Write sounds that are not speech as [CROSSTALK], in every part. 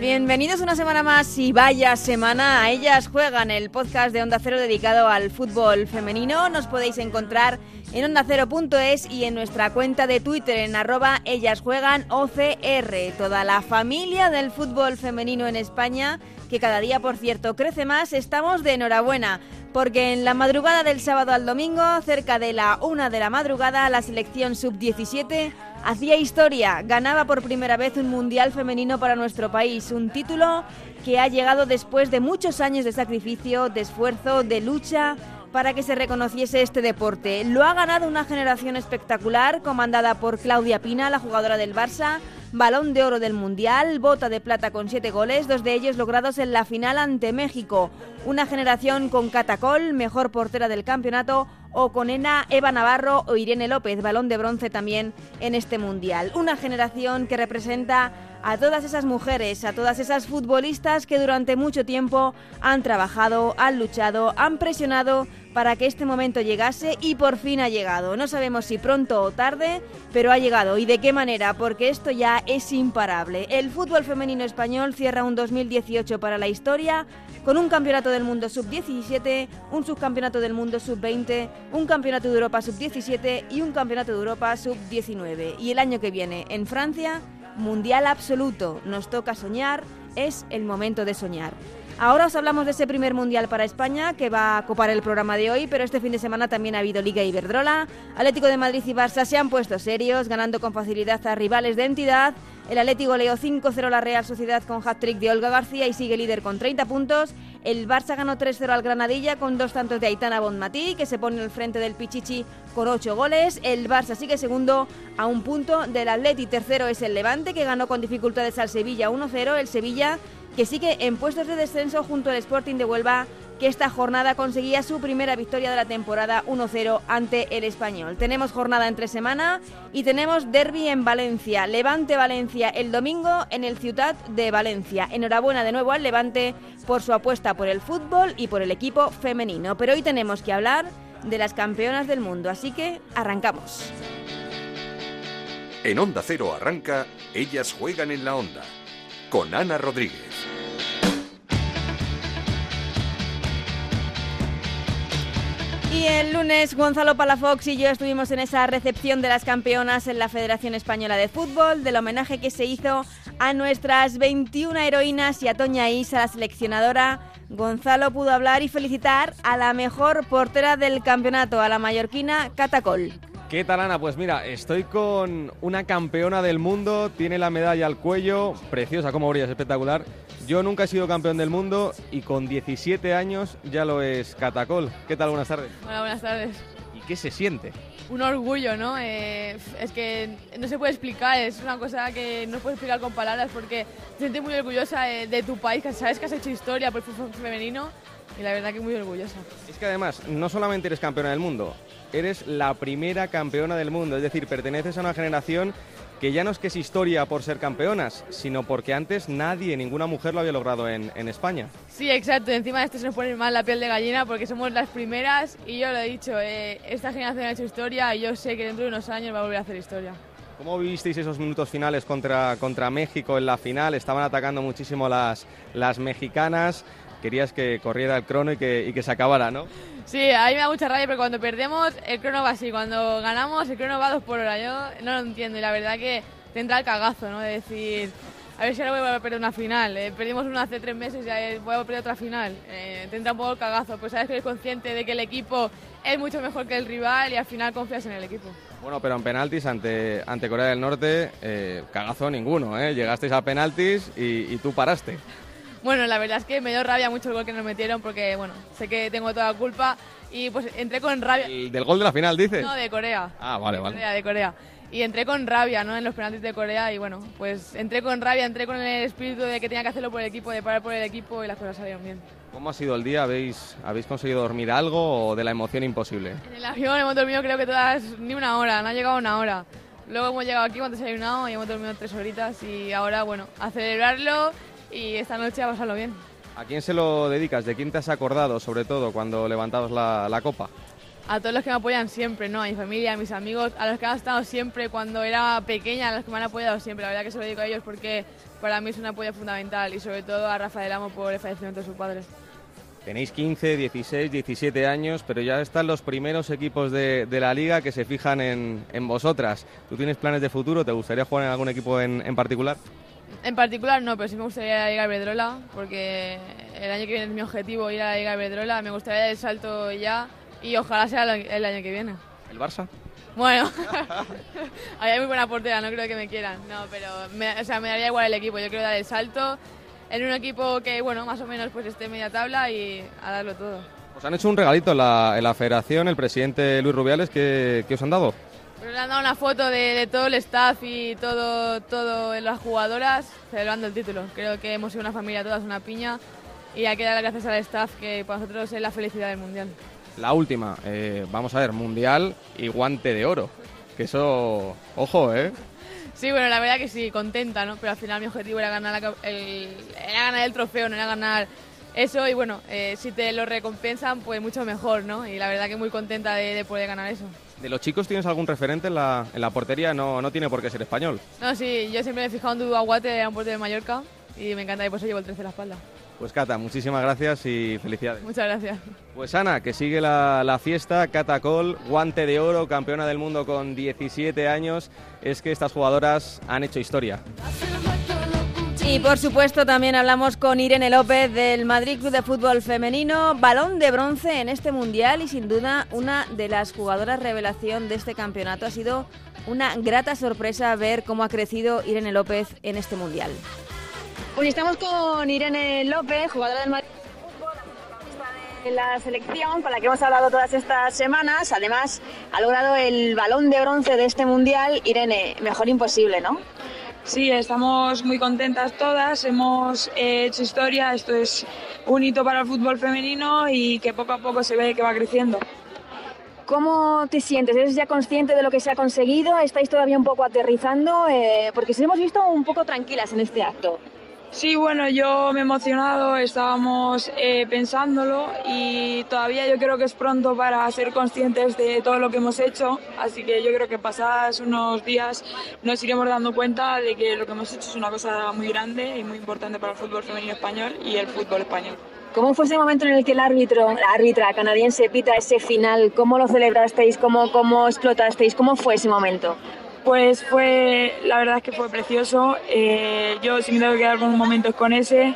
Bienvenidos una semana más y vaya semana. Ellas juegan el podcast de Onda Cero dedicado al fútbol femenino. Nos podéis encontrar en ondacero.es y en nuestra cuenta de Twitter en arroba ellas juegan OCR. Toda la familia del fútbol femenino en España, que cada día, por cierto, crece más, estamos de enhorabuena. Porque en la madrugada del sábado al domingo, cerca de la una de la madrugada, la selección sub-17 hacía historia. Ganaba por primera vez un mundial femenino para nuestro país. Un título que ha llegado después de muchos años de sacrificio, de esfuerzo, de lucha para que se reconociese este deporte. Lo ha ganado una generación espectacular comandada por Claudia Pina, la jugadora del Barça, balón de oro del Mundial, bota de plata con siete goles, dos de ellos logrados en la final ante México. Una generación con Catacol, mejor portera del campeonato, o con Ena, Eva Navarro o Irene López, balón de bronce también en este Mundial. Una generación que representa a todas esas mujeres, a todas esas futbolistas que durante mucho tiempo han trabajado, han luchado, han presionado para que este momento llegase y por fin ha llegado. No sabemos si pronto o tarde, pero ha llegado. ¿Y de qué manera? Porque esto ya es imparable. El fútbol femenino español cierra un 2018 para la historia con un campeonato del mundo sub-17, un subcampeonato del mundo sub-20, un campeonato de Europa sub-17 y un campeonato de Europa sub-19. Y el año que viene, en Francia, Mundial absoluto. Nos toca soñar, es el momento de soñar. Ahora os hablamos de ese primer mundial para España que va a copar el programa de hoy, pero este fin de semana también ha habido Liga Iberdrola. Atlético de Madrid y Barça se han puesto serios, ganando con facilidad a rivales de entidad. El Atlético leó 5-0 a la Real Sociedad con hat-trick de Olga García y sigue líder con 30 puntos. El Barça ganó 3-0 al Granadilla con dos tantos de Aitana Bonmatí, que se pone al frente del Pichichi con 8 goles. El Barça sigue segundo a un punto del Atleti. Tercero es el Levante, que ganó con dificultades al Sevilla 1-0. El Sevilla que sigue en puestos de descenso junto al Sporting de Huelva, que esta jornada conseguía su primera victoria de la temporada 1-0 ante el Español. Tenemos jornada entre semana y tenemos derby en Valencia. Levante Valencia el domingo en el Ciutat de Valencia. Enhorabuena de nuevo al Levante por su apuesta por el fútbol y por el equipo femenino. Pero hoy tenemos que hablar de las campeonas del mundo, así que arrancamos. En Onda Cero arranca Ellas juegan en la onda con Ana Rodríguez. Y el lunes Gonzalo Palafox y yo estuvimos en esa recepción de las campeonas en la Federación Española de Fútbol, del homenaje que se hizo a nuestras 21 heroínas y a Toña Isa, la seleccionadora. Gonzalo pudo hablar y felicitar a la mejor portera del campeonato, a la mallorquina Catacol. ¿Qué tal, Ana? Pues mira, estoy con una campeona del mundo, tiene la medalla al cuello, preciosa, como brilla, es espectacular. Yo nunca he sido campeón del mundo y con 17 años ya lo es Catacol. ¿Qué tal? Buenas tardes. Hola, buenas tardes. ¿Y qué se siente? Un orgullo, ¿no? Eh, es que no se puede explicar, es una cosa que no puedes explicar con palabras porque te sientes muy orgullosa de, de tu país, que sabes que has hecho historia por el fútbol femenino y la verdad que muy orgullosa. Es que además, no solamente eres campeona del mundo, eres la primera campeona del mundo, es decir, perteneces a una generación que ya no es que es historia por ser campeonas, sino porque antes nadie, ninguna mujer lo había logrado en, en España. Sí, exacto. Encima de esto se nos pone mal la piel de gallina porque somos las primeras y yo lo he dicho, eh, esta generación ha hecho historia y yo sé que dentro de unos años va a volver a hacer historia. ¿Cómo vivisteis esos minutos finales contra, contra México en la final? Estaban atacando muchísimo las, las mexicanas. Querías que corriera el crono y que, y que se acabara, ¿no? Sí, a mí me da mucha rabia, pero cuando perdemos el crono va así, cuando ganamos el crono va a dos por hora. Yo no lo entiendo y la verdad que te entra el cagazo, ¿no? De decir, a ver si ahora voy a perder una final. Eh, perdimos una hace tres meses y voy a perder otra final. Eh, te entra un poco el cagazo, pues sabes que eres consciente de que el equipo es mucho mejor que el rival y al final confías en el equipo. Bueno, pero en penaltis ante, ante Corea del Norte, eh, cagazo ninguno, ¿eh? Llegasteis a penaltis y, y tú paraste. Bueno, la verdad es que me dio rabia mucho el gol que nos metieron porque, bueno, sé que tengo toda la culpa y pues entré con rabia. ¿El ¿Del gol de la final, dices? No, de Corea. Ah, vale, de vale. Corea, de Corea. Y entré con rabia, ¿no? En los penaltis de Corea y bueno, pues entré con rabia, entré con el espíritu de que tenía que hacerlo por el equipo, de parar por el equipo y las cosas salieron bien. ¿Cómo ha sido el día? ¿Habéis, ¿Habéis conseguido dormir algo o de la emoción imposible? En el avión hemos dormido creo que todas ni una hora, no ha llegado una hora. Luego hemos llegado aquí, hemos desayunado y hemos dormido tres horitas y ahora, bueno, a celebrarlo y esta noche a pasarlo bien. ¿A quién se lo dedicas? ¿De quién te has acordado, sobre todo, cuando levantabas la, la copa? A todos los que me apoyan siempre, ¿no? A mi familia, a mis amigos, a los que han estado siempre cuando era pequeña, a los que me han apoyado siempre. La verdad que se lo dedico a ellos porque para mí es un apoyo fundamental y sobre todo a Rafael Amo por el fallecimiento de su padre. Tenéis 15, 16, 17 años, pero ya están los primeros equipos de, de la liga que se fijan en, en, vosotras. ¿Tú tienes planes de futuro? ¿Te gustaría jugar en algún equipo en, en particular? En particular no, pero sí me gustaría ir a la Liga Iberdrola porque el año que viene es mi objetivo ir a la Liga Iberdrola. Me gustaría dar el salto ya y ojalá sea el año que viene. ¿El Barça? Bueno, [LAUGHS] [LAUGHS] hay muy buena portera, no creo que me quieran. No, pero me, o sea, me daría igual el equipo. Yo quiero dar el salto en un equipo que, bueno, más o menos pues esté media tabla y a darlo todo. Os han hecho un regalito en la, en la federación, el presidente Luis Rubiales, ¿qué, qué os han dado? Pero le han dado una foto de, de, todo el staff y todo, todo las jugadoras celebrando el título. Creo que hemos sido una familia todas, una piña, y hay que dar las gracias al staff que para nosotros es la felicidad del Mundial. La última, eh, vamos a ver, Mundial y guante de oro. Que eso, ojo, ¿eh? Sí, bueno, la verdad que sí, contenta, ¿no? Pero al final mi objetivo era ganar, la, el, era ganar el trofeo, no era ganar eso. Y bueno, eh, si te lo recompensan, pues mucho mejor, ¿no? Y la verdad que muy contenta de, de poder ganar eso. ¿De los chicos tienes algún referente en la, en la portería? No, no tiene por qué ser español. No, sí, yo siempre me he fijado en Dudu Aguate, un portero de Mallorca, y me encanta y por eso llevo el 13 en la espalda. Pues Cata, muchísimas gracias y felicidades. Muchas gracias. Pues Ana, que sigue la, la, fiesta, Cata Col, guante de oro, campeona del mundo con 17 años. Es que estas jugadoras han hecho historia. Y por supuesto también hablamos con Irene López del Madrid Club de Fútbol Femenino, balón de bronce en este mundial y sin duda una de las jugadoras revelación de este campeonato. Ha sido una grata sorpresa ver cómo ha crecido Irene López en este mundial. Hoy estamos con Irene López, jugadora del Madrid la selección con la que hemos hablado todas estas semanas. Además, ha logrado el balón de bronce de este mundial. Irene, mejor imposible, ¿no? Sí, estamos muy contentas todas, hemos hecho historia, esto es un hito para el fútbol femenino y que poco a poco se ve que va creciendo. ¿Cómo te sientes? ¿Eres ya consciente de lo que se ha conseguido? ¿Estáis todavía un poco aterrizando? Eh, porque se hemos visto un poco tranquilas en este acto. Sí, bueno, yo me he emocionado, estábamos eh, pensándolo y todavía yo creo que es pronto para ser conscientes de todo lo que hemos hecho, así que yo creo que pasadas unos días nos iremos dando cuenta de que lo que hemos hecho es una cosa muy grande y muy importante para el fútbol femenino español y el fútbol español. ¿Cómo fue ese momento en el que el árbitro, la árbitra canadiense pita ese final? ¿Cómo lo celebrasteis? ¿Cómo, cómo explotasteis? ¿Cómo fue ese momento? Pues fue, la verdad es que fue precioso. Eh, yo si me tengo que quedar con un momento con ese.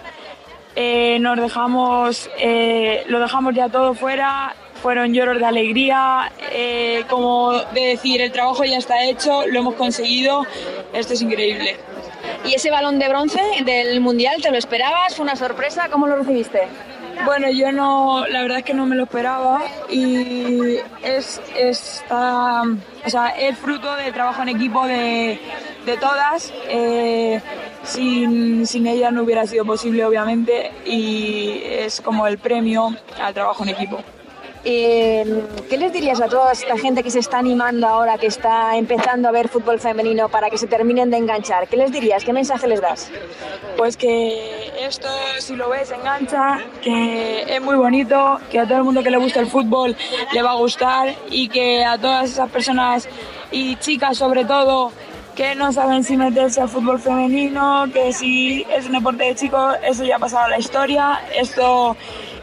Eh, nos dejamos, eh, lo dejamos ya todo fuera. Fueron lloros de alegría, como de decir el trabajo ya está hecho, lo hemos conseguido. Esto es increíble. ¿Y ese balón de bronce del mundial te lo esperabas? ¿Fue una sorpresa? ¿Cómo lo recibiste? Bueno, yo no, la verdad es que no me lo esperaba y es, está, o sea, es fruto del trabajo en equipo de, de todas. Eh, sin, sin ellas no hubiera sido posible, obviamente, y es como el premio al trabajo en equipo. Eh, ¿Qué les dirías a toda esta gente que se está animando ahora, que está empezando a ver fútbol femenino para que se terminen de enganchar? ¿Qué les dirías? ¿Qué mensaje les das? Pues que esto, si lo ves, engancha, que es muy bonito, que a todo el mundo que le gusta el fútbol le va a gustar y que a todas esas personas y chicas sobre todo que no saben si meterse al fútbol femenino, que si es un deporte de chicos, eso ya ha pasado a la historia, esto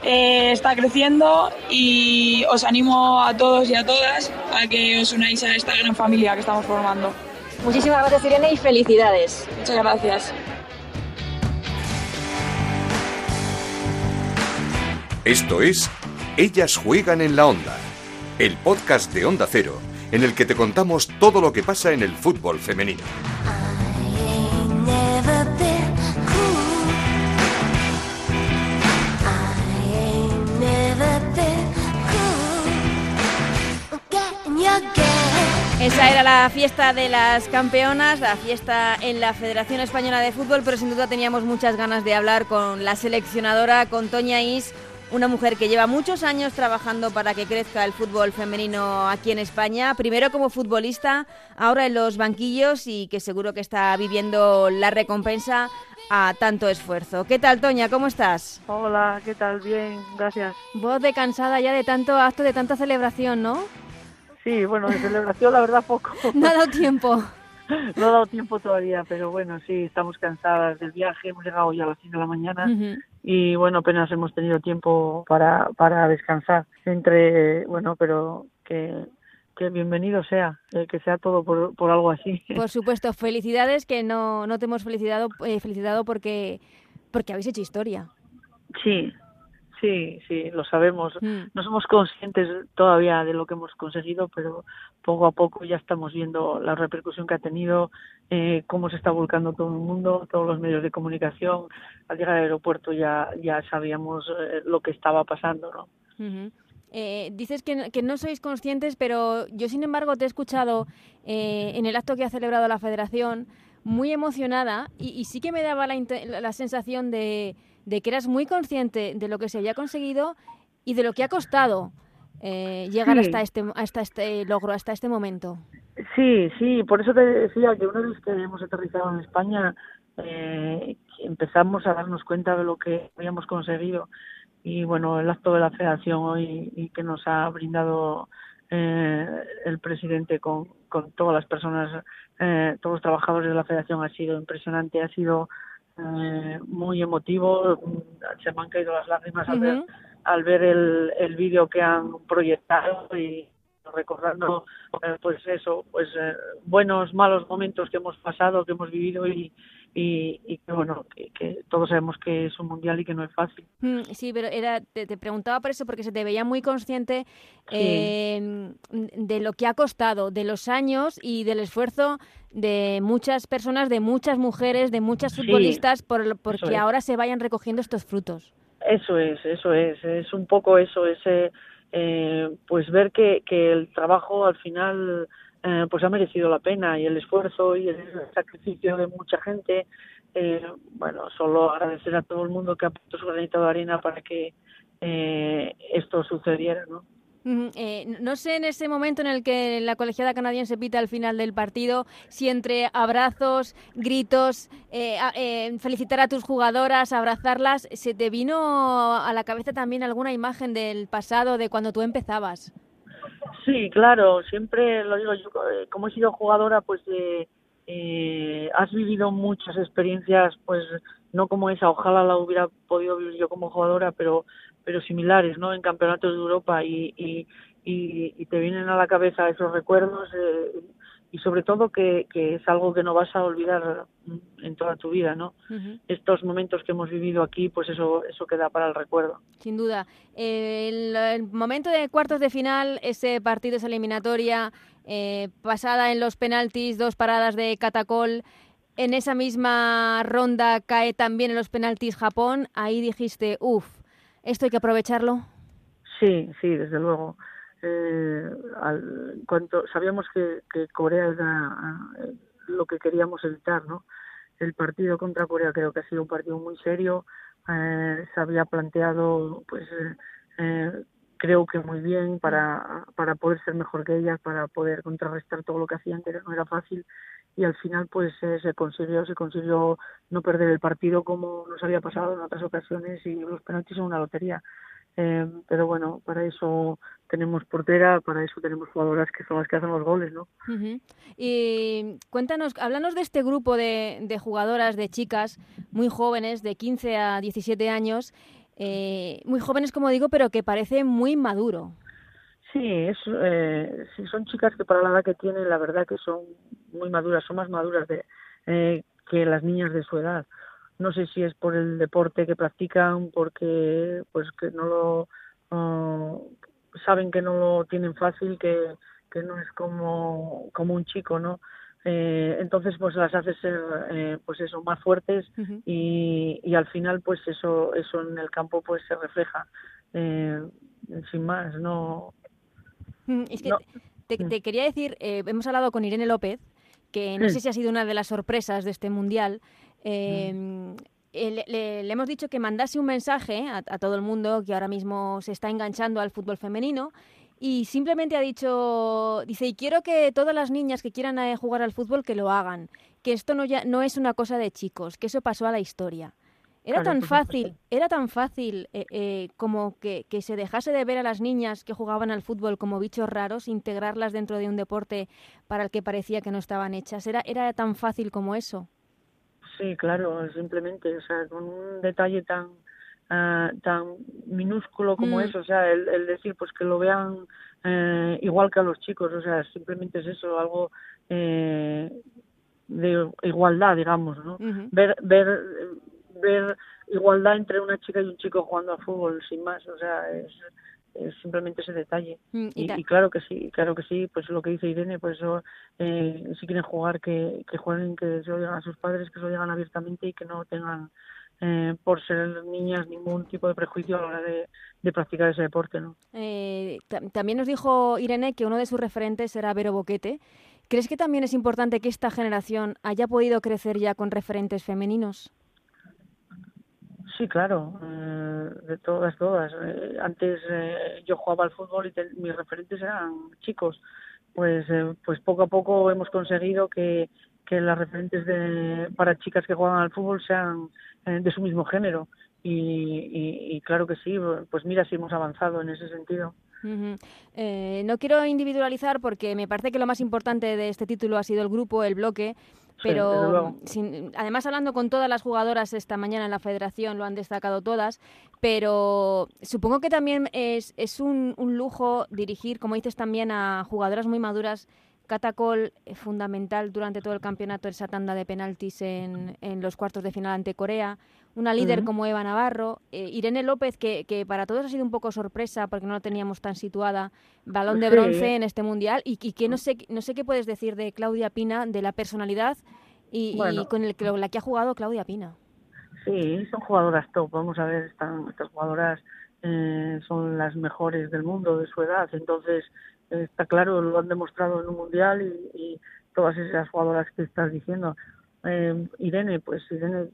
eh, está creciendo y os animo a todos y a todas a que os unáis a esta gran familia que estamos formando. Muchísimas gracias Irene y felicidades. Muchas gracias. Esto es Ellas juegan en la onda, el podcast de Onda Cero, en el que te contamos todo lo que pasa en el fútbol femenino. Esa era la fiesta de las campeonas, la fiesta en la Federación Española de Fútbol, pero sin duda teníamos muchas ganas de hablar con la seleccionadora, con Toña Is, una mujer que lleva muchos años trabajando para que crezca el fútbol femenino aquí en España, primero como futbolista, ahora en los banquillos y que seguro que está viviendo la recompensa a tanto esfuerzo. ¿Qué tal, Toña? ¿Cómo estás? Hola, ¿qué tal? Bien, gracias. Voz de cansada ya de tanto acto, de tanta celebración, ¿no? Sí, bueno, de celebración la verdad poco. [LAUGHS] No ha dado tiempo. [LAUGHS] no ha dado tiempo todavía, pero bueno, sí, estamos cansadas del viaje, hemos llegado ya a las 5 de la mañana y bueno, apenas hemos tenido tiempo para, para descansar. Entre, bueno, pero que, que bienvenido sea, eh, que sea todo por, por, algo así. [LAUGHS] Por supuesto, felicidades que no, no te hemos felicitado, eh, felicitado porque, porque habéis hecho historia. Sí, Sí, sí, lo sabemos. Mm. No somos conscientes todavía de lo que hemos conseguido, pero poco a poco ya estamos viendo la repercusión que ha tenido, eh, cómo se está volcando todo el mundo, todos los medios de comunicación. Al llegar al aeropuerto ya, ya sabíamos eh, lo que estaba pasando, ¿no? Eh, dices que, que, no sois conscientes, pero yo, sin embargo, te he escuchado en el acto que ha celebrado la Federación muy emocionada y, y sí que me daba la, la sensación de de que eras muy consciente de lo que se había conseguido y de lo que ha costado eh, llegar hasta este hasta este logro, hasta este momento. Sí, sí, por eso te decía que una vez que hemos aterrizado en España eh, empezamos a darnos cuenta de lo que habíamos conseguido y bueno, el acto de la federación hoy y que nos ha brindado eh, el presidente con, con todas las personas, eh, todos los trabajadores de la federación ha sido impresionante, ha sido eh, muy emotivo, se me han caído las lágrimas al ver, al ver el, el vídeo que han proyectado y recordando eh, pues eso pues eh, buenos malos momentos que hemos pasado que hemos vivido y, y, que bueno que, todos sabemos que es un mundial y que no es fácil. Mm, sí pero era te, preguntaba por eso porque se te veía muy consciente de lo que ha costado de los años y del esfuerzo de muchas personas de muchas mujeres de muchas futbolistas por porque ahora se vayan recogiendo estos frutos. Eso es eso es es un poco eso ese eh, pues ver que, que el trabajo al final eh, pues ha merecido la pena y el esfuerzo y el sacrificio de mucha gente eh, bueno solo agradecer a todo el mundo que ha puesto su granito de arena para que eh, esto sucediera no eh, no sé en ese momento en el que la colegiada canadiense pita al final del partido, si entre abrazos, gritos, eh, felicitar a tus jugadoras, abrazarlas, ¿se te vino a la cabeza también alguna imagen del pasado, de cuando tú empezabas? Sí, claro, siempre lo digo yo, como he sido jugadora, pues has vivido muchas experiencias, pues no como esa, ojalá la hubiera podido vivir yo como jugadora, pero pero similares, ¿no? En campeonatos de Europa y, y, y, te vienen a la cabeza esos recuerdos eh, y sobre todo que, que, es algo que no vas a olvidar en toda tu vida, ¿no? Estos momentos que hemos vivido aquí, pues eso eso queda para el recuerdo. Sin duda. El, el momento de cuartos de final, ese partido, esa eliminatoria, eh, pasada en los penaltis, dos paradas de Catacol, en esa misma ronda cae también en los penaltis Japón, ahí dijiste, uff, ¿Esto hay que aprovecharlo? Sí, sí, desde luego. Eh, al, cuanto sabíamos que, que Corea era eh, lo que queríamos evitar, ¿no? El partido contra Corea creo que ha sido un partido muy serio. Eh, se había planteado, pues, eh, eh, creo que muy bien para, para poder ser mejor que ellas, para poder contrarrestar todo lo que hacían, que no era fácil y al final pues se consiguió se consiguió no perder el partido como nos había pasado en otras ocasiones y los penaltis son una lotería eh, pero bueno para eso tenemos portera para eso tenemos jugadoras que son las que hacen los goles no y cuéntanos háblanos de este grupo de, de jugadoras de chicas muy jóvenes de 15 a 17 años eh, muy jóvenes como digo pero que parece muy maduro. Sí, es, eh, sí, son chicas que para la edad que tienen, la verdad que son muy maduras, son más maduras de, eh, que las niñas de su edad. No sé si es por el deporte que practican, porque pues que no lo uh, saben que no lo tienen fácil, que, que no es como, como un chico, ¿no? Eh, entonces pues las hace ser eh, pues eso más fuertes y, y al final pues eso eso en el campo pues se refleja eh, sin más no Mm, es que te, quería decir, eh, hemos hablado con Irene López, que no sé si ha sido una de las sorpresas de este mundial. Em, eh, le, hemos dicho que mandase un mensaje a, todo el mundo que ahora mismo se está enganchando al fútbol femenino y simplemente ha dicho, dice, y quiero que todas las niñas que quieran eh, jugar al fútbol que lo hagan, que esto no, ya, no es una cosa de chicos, que eso pasó a la historia. Era tan fácil, era tan fácil eh, eh, como que, que, se dejase de ver a las niñas que jugaban al fútbol como bichos raros, integrarlas dentro de un deporte para el que parecía que no estaban hechas. Era, era tan fácil como eso. Sí, claro, simplemente, o sea, con un detalle tan uh, tan minúsculo como mm. eso, o sea, el, el, decir pues que lo vean eh, igual que a los chicos, o sea, simplemente es eso, algo eh, de igualdad, digamos, ¿no? Ver ver ver igualdad entre una chica y un chico jugando a fútbol sin más, o sea, es, simplemente ese detalle. Mm, y, claro que sí, claro que sí, pues lo que dice Irene, pues eso, eh, si quieren jugar, que, que jueguen, que se lo digan a sus padres, que se lo digan abiertamente y que no tengan eh, por ser niñas ningún tipo de prejuicio a la hora de, practicar ese deporte. ¿no? Eh, también nos dijo Irene que uno de sus referentes era Vero Boquete. ¿Crees que también es importante que esta generación haya podido crecer ya con referentes femeninos? Sí, claro, eh, de todas, todas. Eh, antes eh, yo jugaba al fútbol y mis referentes eran chicos. Pues, pues poco a poco hemos conseguido que, que las referentes de, para chicas que juegan al fútbol sean de su mismo género. Y, y, claro que sí, pues mira si hemos avanzado en ese sentido. no quiero individualizar porque me parece que lo más importante de este título ha sido el grupo, el bloque, pero además hablando con todas las jugadoras esta mañana en la federación, lo han destacado todas, pero supongo que también es, es un, un lujo dirigir, como dices también, a jugadoras muy maduras Catacol fundamental durante todo el campeonato esa tanda de penaltis en, en los cuartos de final ante Corea, una líder como Eva Navarro, eh, Irene López, que, que, para todos ha sido un poco sorpresa porque no la teníamos tan situada, balón de bronce en este mundial, y, que no sé, no sé qué puedes decir de Claudia Pina, de la personalidad y, con el, la que ha jugado Claudia Pina. Sí, son jugadoras top, vamos a ver, están, estas jugadoras eh, son las mejores del mundo de su edad, entonces está claro, lo han demostrado en un mundial y, todas esas jugadoras que estás diciendo. Eh, Irene, pues Irene,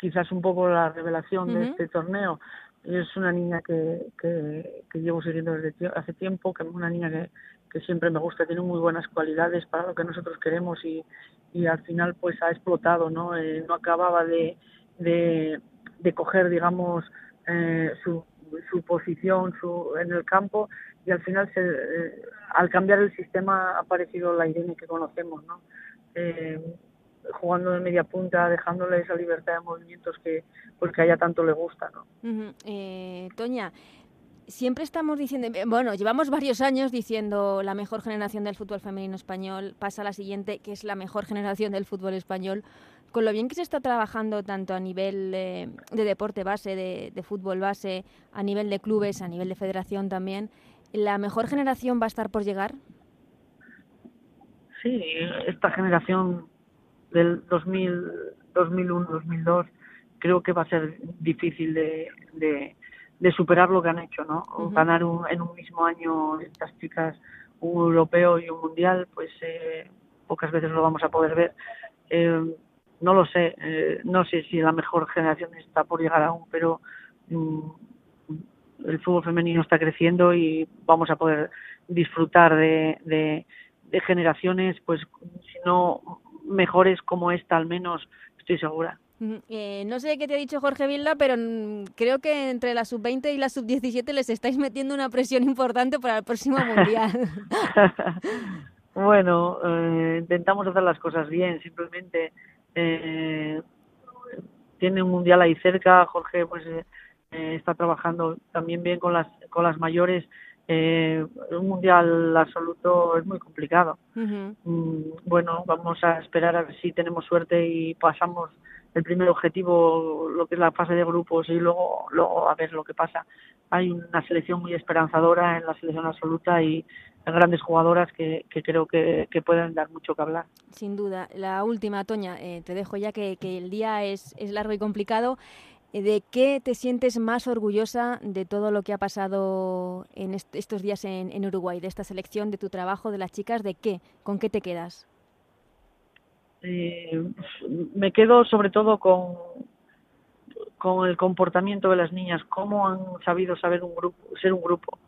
quizás un poco la revelación de este torneo. Es una niña que, que, llevo siguiendo desde hace tiempo, que es una niña que, que siempre me gusta, tiene muy buenas cualidades para lo que nosotros queremos y, y al final pues ha explotado, ¿no? Eh, no acababa de, de, de coger, digamos, eh, su, su posición su, en el campo y al final se, eh, al cambiar el sistema ha aparecido la Irene que conocemos, ¿no? Eh, jugando de media punta, dejándole esa libertad de movimientos que pues que a ella tanto le gusta, ¿no? eh, Toña, siempre estamos diciendo, bueno, llevamos varios años diciendo la mejor generación del fútbol femenino español, pasa a la siguiente, que es la mejor generación del fútbol español. Con lo bien que se está trabajando tanto a nivel eh, de deporte base, de, de, fútbol base, a nivel de clubes, a nivel de federación también, ¿La mejor generación va a estar por llegar? Sí, esta generación del 2000, 2001, 2002 creo que va a ser difícil de, de, superar lo que han hecho, ¿no? Ganar en un mismo año estas chicas un europeo y un mundial, pues eh, pocas veces lo vamos a poder ver. Eh, no lo sé, eh, no sé si la mejor generación está por llegar aún, pero mm, el fútbol femenino está creciendo y vamos a poder disfrutar de, de, generaciones, pues si no mejores como esta al menos, estoy segura. Eh, no sé qué te ha dicho Jorge Vilda, pero creo que entre la sub-20 y la sub-17 les estáis metiendo una presión importante para el próximo Mundial. [LAUGHS] bueno, eh, intentamos hacer las cosas bien, simplemente eh, tiene un Mundial ahí cerca, Jorge pues eh, está trabajando también bien con las con las mayores eh, un mundial absoluto es muy complicado mm, bueno vamos a esperar a ver si tenemos suerte y pasamos el primer objetivo lo que es la fase de grupos y luego luego a ver lo que pasa hay una selección muy esperanzadora en la selección absoluta y grandes jugadoras que, que creo que, que, pueden dar mucho que hablar. Sin duda. La última, Toña, eh, te dejo ya que, que el día es, es largo y complicado. Eh, ¿De qué te sientes más orgullosa de todo lo que ha pasado en estos días en, Uruguay, de esta selección, de tu trabajo, de las chicas? ¿De qué? ¿Con qué te quedas? Eh, me quedo sobre todo con, el comportamiento de las niñas, cómo han sabido saber un grupo, ser un grupo.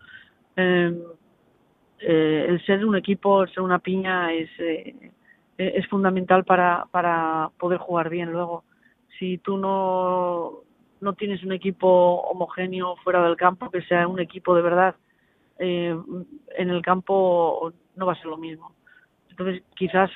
Em, eh, el ser un equipo, el ser una piña es, es fundamental para, para poder jugar bien luego. Si tú no, no tienes un equipo homogéneo fuera del campo, que sea un equipo de verdad, eh, en el campo no va a ser lo mismo. Entonces, quizás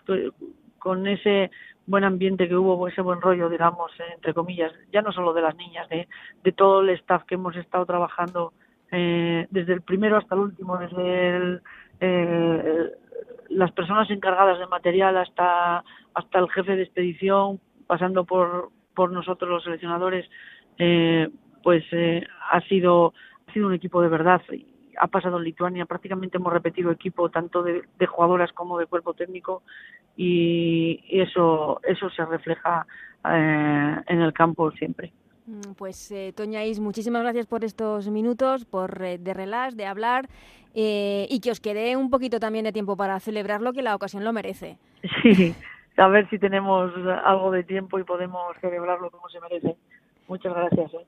con ese buen ambiente que hubo, ese buen rollo, digamos, entre comillas, ya no solo de las niñas, de, de todo el staff que hemos estado trabajando eh, desde el primero hasta el último, desde el, las personas encargadas de material hasta, hasta el jefe de expedición, pasando por, por nosotros los seleccionadores, eh, pues eh, ha sido ha sido un equipo de verdad ha pasado en Lituania prácticamente hemos repetido equipo tanto de, jugadoras como de cuerpo técnico y, eso eso se refleja eh, en el campo siempre mm, pues eh, Toña Is, muchísimas gracias por estos minutos, por de relax, de hablar y que os quede un poquito también de tiempo para celebrarlo, que la ocasión lo merece. [LAUGHS] Sí, a ver si tenemos algo de tiempo y podemos celebrarlo como se merece. Muchas gracias. ¿eh?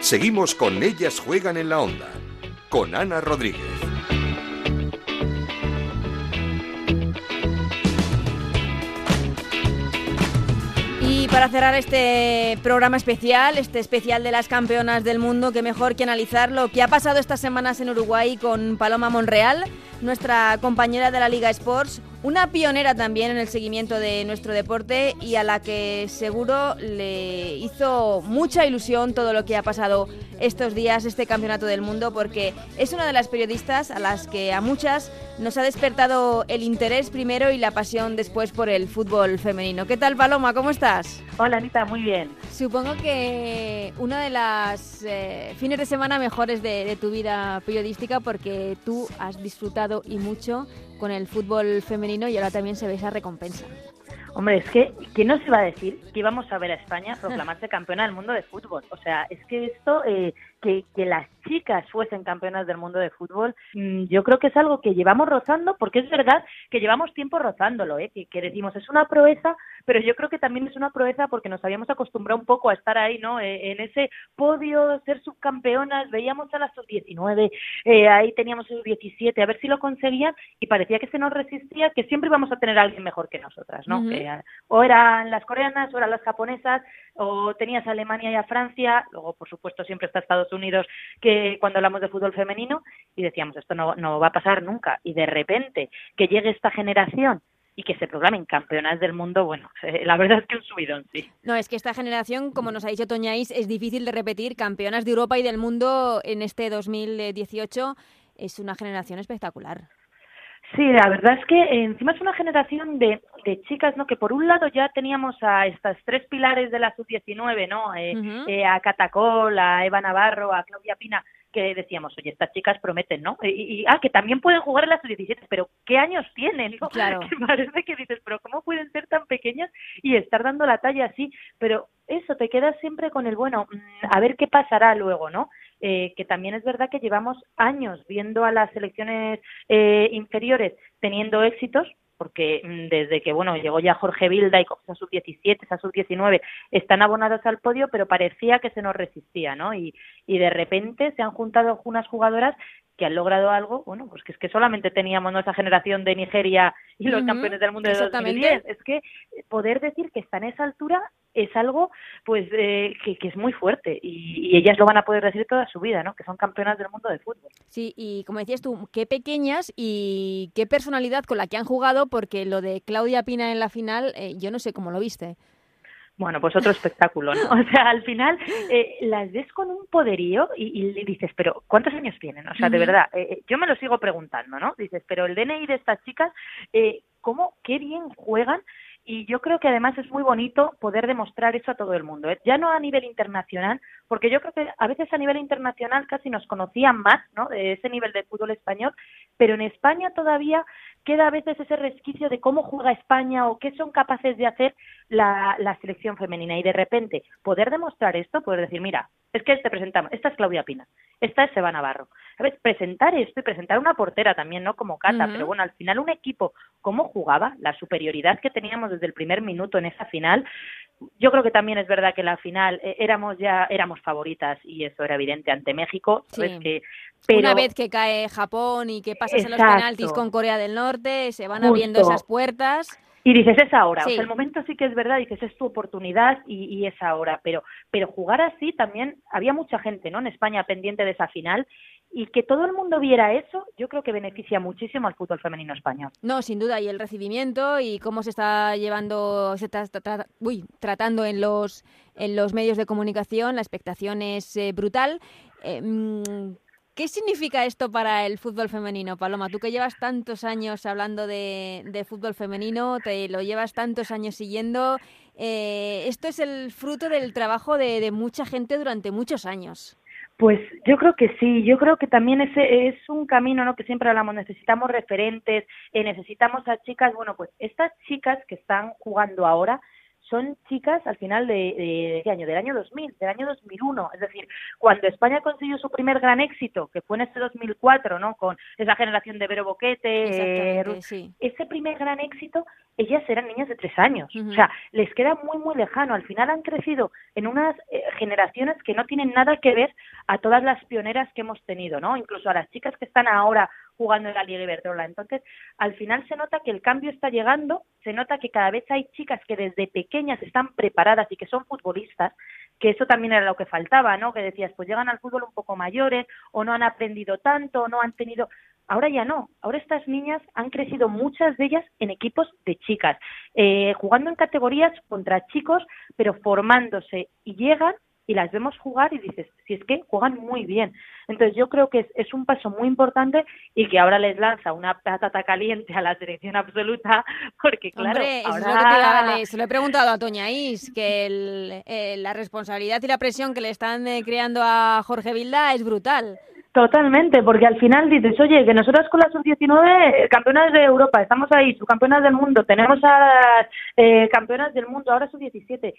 Seguimos con Ellas Juegan en la Onda, con Ana Rodríguez. Y para cerrar este programa especial, este especial de las campeonas del mundo, qué mejor que analizar lo que ha pasado estas semanas en Uruguay con Paloma Monreal, nuestra compañera de la Liga Sports, una pionera también en el seguimiento de nuestro deporte y a la que seguro le hizo mucha ilusión todo lo que ha pasado estos días, este campeonato del mundo, porque es una de las periodistas a las que a muchas nos ha despertado el interés primero y la pasión después por el fútbol femenino. ¿Qué tal, Paloma? ¿Cómo estás? Hola, Anita, muy bien. Supongo que una de las eh, fines de semana mejores de, de tu vida periodística porque tú has disfrutado y mucho con el fútbol femenino y ahora también se ve esa recompensa. Hombre, es que, ¿qué no se va a decir que íbamos a ver a España proclamarse [LAUGHS] campeona del mundo de fútbol? O sea, es que esto, eh, que, que, las chicas fuesen campeonas del mundo de fútbol, mm, yo creo que es algo que llevamos rozando, porque es verdad que llevamos tiempo rozándolo, ¿eh? que, que decimos es una proeza, pero yo creo que también es una proeza porque nos habíamos acostumbrado un poco a estar ahí, ¿no? Eh, en ese podio, ser subcampeonas, veíamos a las sub-19, eh, ahí teníamos el 17, a ver si lo conseguían y parecía que se nos resistía, que siempre íbamos a tener a alguien mejor que nosotras, ¿no? o eran las coreanas, o eran las japonesas, o tenías a Alemania y a Francia, luego por supuesto siempre está Estados Unidos, que cuando hablamos de fútbol femenino, y decíamos, esto no, no va a pasar nunca, y de repente que llegue esta generación y que se programen campeonas del mundo, bueno, [LAUGHS] la verdad es que un subidón, sí. No, es que esta generación, como nos ha dicho Toñáis, es difícil de repetir. Campeonas de Europa y del mundo en este 2018 es una generación espectacular. Sí, la verdad es que encima es una generación de, de chicas, ¿no? Que por un lado ya teníamos a estas tres pilares de la sub-19, ¿no? Eh, eh, a Catacol, a Eva Navarro, a Claudia Pina, que decíamos, oye, estas chicas prometen, ¿no? Y, ah, que también pueden jugar en las 17, pero ¿qué años tienen? Claro. [LAUGHS] Que parece que dices, pero ¿cómo pueden ser tan pequeñas y estar dando la talla así? Pero eso, te quedas siempre con el, bueno, mm, a ver qué pasará luego, ¿no? Eh, que también es verdad que llevamos años viendo a las selecciones eh, inferiores teniendo éxitos, porque mm, desde que bueno llegó ya Jorge Vilda y esa sub-17, esa sub-19 están abonados al podio, pero parecía que se nos resistía, ¿no? Y, y de repente se han juntado unas jugadoras que han logrado algo, bueno, pues que es que solamente teníamos nuestra generación de Nigeria y los campeones del mundo de 2010. Es que poder decir que está en esa altura es algo pues eh, que, que, es muy fuerte y, y, ellas lo van a poder decir toda su vida, ¿no? Que son campeonas del mundo de fútbol. Sí, y como decías tú, qué pequeñas y qué personalidad con la que han jugado, porque lo de Claudia Pina en la final, eh, yo no sé cómo lo viste. Bueno, pues otro espectáculo, ¿no? [LAUGHS] O sea, al final eh, las ves con un poderío y, y, dices, pero ¿cuántos años tienen? O sea, de verdad, eh, eh, yo me lo sigo preguntando, ¿no? Dices, pero el DNI de estas chicas, eh, ¿cómo, qué bien juegan? y yo creo que además es muy bonito poder demostrar eso a todo el mundo, ¿eh? ya no a nivel internacional, porque yo creo que a veces a nivel internacional casi nos conocían más, ¿no? De ese nivel de fútbol español, pero en España todavía queda a veces ese resquicio de cómo juega España o qué son capaces de hacer la, la selección femenina y de repente poder demostrar esto, poder decir, mira, es que te presentamos, esta es Claudia Pina, esta es Seba Navarro. ¿Sabes? Presentar esto y presentar una portera también, ¿no? Como Cata, pero bueno, al final un equipo, ¿cómo jugaba? La superioridad que teníamos desde el primer minuto en esa final. Yo creo que también es verdad que la final eh, éramos ya éramos favoritas y eso era evidente ante México. Que, pero... Una vez que cae Japón y que pasas en los penaltis con Corea del Norte, se van abriendo esas puertas. Y dices, es ahora. O sea, el momento sí que es verdad, dices, es tu oportunidad y, y, es ahora. Pero, pero jugar así también, había mucha gente, ¿no? En España pendiente de esa final y que todo el mundo viera eso, yo creo que beneficia muchísimo al fútbol femenino español. No, sin duda, y el recibimiento y cómo se está llevando, se está, uy, tratando en los, en los medios de comunicación, la expectación es eh, brutal. Eh, ¿Qué significa esto para el fútbol femenino, Paloma? Tú que llevas tantos años hablando de, de fútbol femenino, te lo llevas tantos años siguiendo. Eh, esto es el fruto del trabajo de, mucha gente durante muchos años. Pues yo creo que sí, yo creo que también ese es un camino, ¿no? Que siempre hablamos, necesitamos referentes, eh, necesitamos a chicas, bueno, pues estas chicas que están jugando ahora son chicas al final de, de, qué año, del año 2000, del año 2001, es decir, cuando España consiguió su primer gran éxito, que fue en ese 2004, ¿no? Con esa generación de Vero Boquete, eh, sí. ese primer gran éxito ellas eran niñas de tres años. O sea, les queda muy, muy lejano. Al final han crecido en unas eh, generaciones que no tienen nada que ver a todas las pioneras que hemos tenido, ¿no? Incluso a las chicas que están ahora jugando en la Liga Iberdrola. Entonces, al final se nota que el cambio está llegando, se nota que cada vez hay chicas que desde pequeñas están preparadas y que son futbolistas, que eso también era lo que faltaba, ¿no? Que decías, pues llegan al fútbol un poco mayores o no han aprendido tanto, o no han tenido Ahora ya no. Ahora estas niñas han crecido muchas de ellas en equipos de chicas, eh, jugando en categorías contra chicos, pero formándose y llegan y las vemos jugar y dices, si es que juegan muy bien. Entonces yo creo que es, es, un paso muy importante y que ahora les lanza una patata caliente a la selección absoluta, [LAUGHS] porque claro, ahora... se lo he preguntado a Toña Is, que el, eh, la responsabilidad y la presión que le están eh, creando a Jorge Vilda es brutal. Totalmente, porque al final dices, oye, que nosotras con la sub-19, campeonas de Europa, estamos ahí, subcampeonas del mundo, tenemos a eh, campeonas del mundo, ahora sub-17.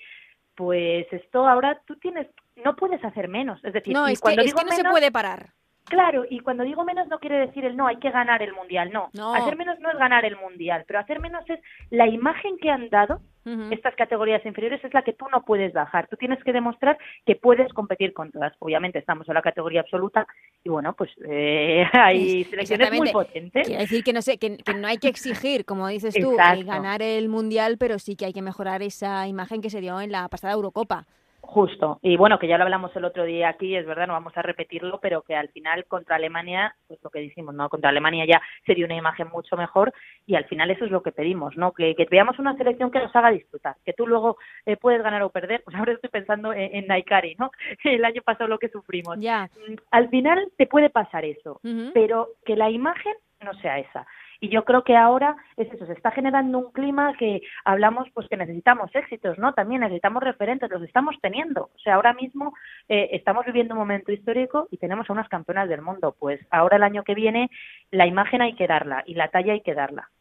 Pues esto ahora tú tienes, no puedes hacer menos. Es decir, no, es que, es que no se puede parar. Claro, y cuando digo menos no quiere decir el no, hay que ganar el mundial, no. Hacer menos no es ganar el mundial, pero hacer menos es la imagen que han dado estas categorías inferiores es la que tú no puedes bajar. Tú tienes que demostrar que puedes competir con todas. Obviamente estamos en la categoría absoluta y bueno, pues eh, [LAUGHS] hay selecciones muy potentes. Quiere decir que no, sé, que, no hay que exigir, como dices tú, ganar el mundial, pero sí que hay que mejorar esa imagen que se dio en la pasada Eurocopa. Justo, y bueno, que ya lo hablamos el otro día aquí, es verdad, no vamos a repetirlo, pero que al final contra Alemania, pues lo que dijimos, ¿no? Contra Alemania ya sería una imagen mucho mejor y al final eso es lo que pedimos, ¿no? Que, que veamos una selección que nos haga disfrutar, que tú luego eh, puedes ganar o perder, pues ahora estoy pensando en, en Naikari, ¿no? [LAUGHS] El año pasado lo que sufrimos. Ya. Mm, al final te puede pasar eso, pero que la imagen no sea esa. Y yo creo que ahora es eso, se está generando un clima que hablamos pues que necesitamos éxitos, ¿no? También necesitamos referentes, los estamos teniendo. O sea, ahora mismo eh, estamos viviendo un momento histórico y tenemos a unas campeonas del mundo. Pues ahora el año que viene la imagen hay que darla y la talla hay que darla.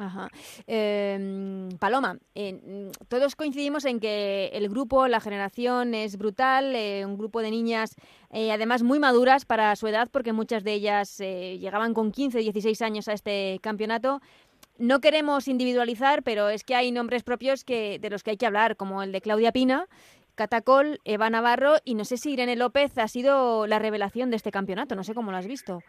Ajá. Em, Paloma, todos coincidimos en que el grupo, la generación es brutal, eh, un grupo de niñas eh, además muy maduras para su edad, porque muchas de ellas eh, llegaban con 15, 16 años a este campeonato. No queremos individualizar, pero es que hay nombres propios que, de los que hay que hablar, como el de Claudia Pina, Catacol, Eva Navarro y no sé si Irene López ha sido la revelación de este campeonato, no sé cómo lo has visto.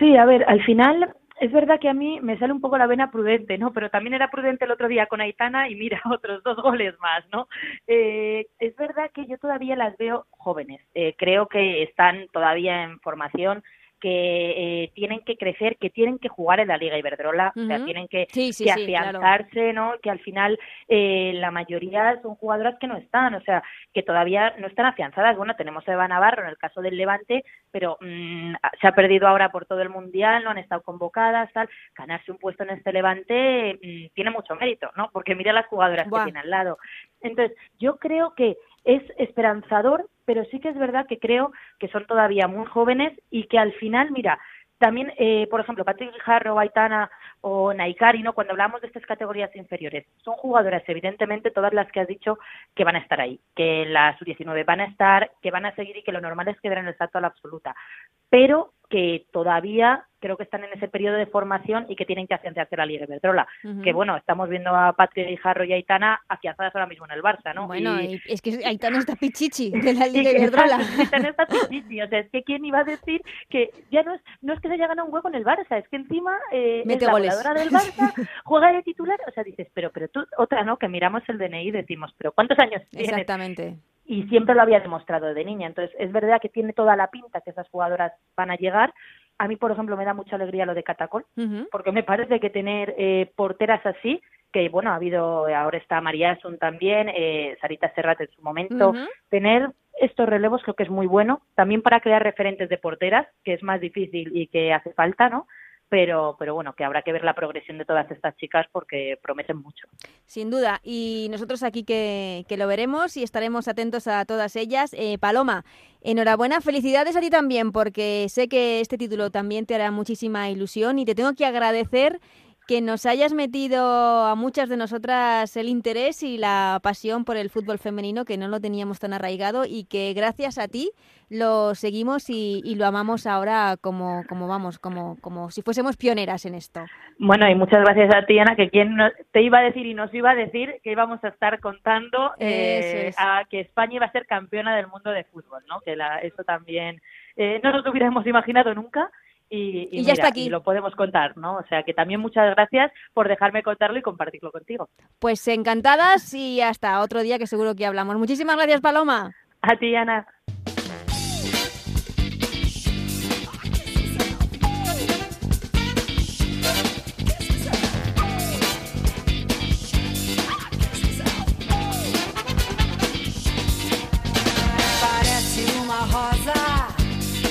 Sí, a ver, al final es verdad que a mí me sale un poco la vena prudente, ¿no? Pero también era prudente el otro día con Aitana y mira, [LAUGHS] otros dos goles más, ¿no? Eh, es verdad que yo todavía las veo jóvenes. Eh, creo que están todavía en formación que eh, tienen que crecer, que tienen que jugar en la Liga Iberdrola, o sea, tienen que, afianzarse, ¿no? Que al final eh, la mayoría son jugadoras que no están, o sea, que todavía no están afianzadas. Bueno, tenemos a Eva Navarro en el caso del Levante, pero mm, se ha perdido ahora por todo el Mundial, no han estado convocadas, tal. Ganarse un puesto en este Levante mm, tiene mucho mérito, ¿no? Porque mira las jugadoras que tiene al lado. Entonces, yo creo que es esperanzador, pero sí que es verdad que creo que son todavía muy jóvenes y que al final, mira, también, eh, por ejemplo, Patrick Jarro, Aitana o Naikari, ¿no? Cuando hablamos de estas categorías inferiores, son jugadoras, evidentemente, todas las que has dicho que van a estar ahí, que las U19 van a estar, que van a seguir y que lo normal es que den el salto a la absoluta. Pero que todavía creo que están en ese periodo de formación y que tienen que ascenderse a la Liga Iberdrola. Que bueno, estamos viendo a Patria Jarro y Aitana afianzadas ahora mismo en el Barça, ¿no? Bueno, es que Aitana está pichichi [LAUGHS] de la Liga Iberdrola. [LAUGHS] Aitana está pichichi, o sea, es que quién iba a decir que ya no es, no es que se haya ganado un hueco en el Barça, es que encima eh, es la voladora del [LAUGHS] Barça, juega de titular, o sea, dices, pero pero tú, otra, ¿no? Que miramos el DNI y decimos, pero ¿cuántos años tienes? Exactamente y siempre lo había demostrado de niña. Entonces, es verdad que tiene toda la pinta que esas jugadoras van a llegar. A mí, por ejemplo, me da mucha alegría lo de Catacol, porque me parece que tener eh, porteras así, que bueno, ha habido, ahora está María Asun también, eh, Sarita Serrat en su momento, tener estos relevos creo que es muy bueno, también para crear referentes de porteras, que es más difícil y que hace falta, ¿no? Pero, pero bueno, que habrá que ver la progresión de todas estas chicas porque prometen mucho. Sin duda, y nosotros aquí que, que lo veremos y estaremos atentos a todas ellas. Eh, Paloma, enhorabuena, felicidades a ti también, porque sé que este título también te hará muchísima ilusión y te tengo que agradecer que nos hayas metido a muchas de nosotras el interés y la pasión por el fútbol femenino, que no lo teníamos tan arraigado y que gracias a ti lo seguimos y, lo amamos ahora como, como vamos, como, como si fuésemos pioneras en esto. Bueno, y muchas gracias a ti, Ana, que quien te iba a decir y nos iba a decir que íbamos a estar contando eh, a que España iba a ser campeona del mundo de fútbol, ¿no? Que la, eso también eh, no nos lo hubiéramos imaginado nunca y, ya está aquí. lo podemos contar, ¿no? O sea que también muchas gracias por dejarme contarlo y compartirlo contigo. Pues encantadas y hasta otro día que seguro que hablamos. Muchísimas gracias, Paloma. A ti, Ana.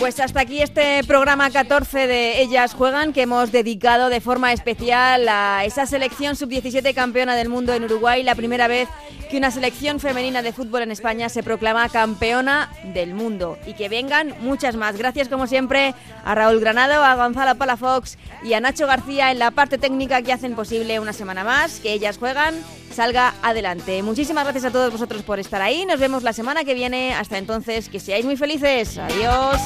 Pues hasta aquí este programa 14 de Ellas Juegan que hemos dedicado de forma especial a esa selección sub-17 campeona del mundo en Uruguay, la primera vez que una selección femenina de fútbol en España se proclama campeona del mundo y que vengan muchas más. Gracias como siempre a Raúl Granado, a Gonzalo Palafox y a Nacho García en la parte técnica que hacen posible una semana más que Ellas Juegan salga adelante. Muchísimas gracias a todos vosotros por estar ahí. Nos vemos la semana que viene. Hasta entonces, que seáis muy felices. Adiós.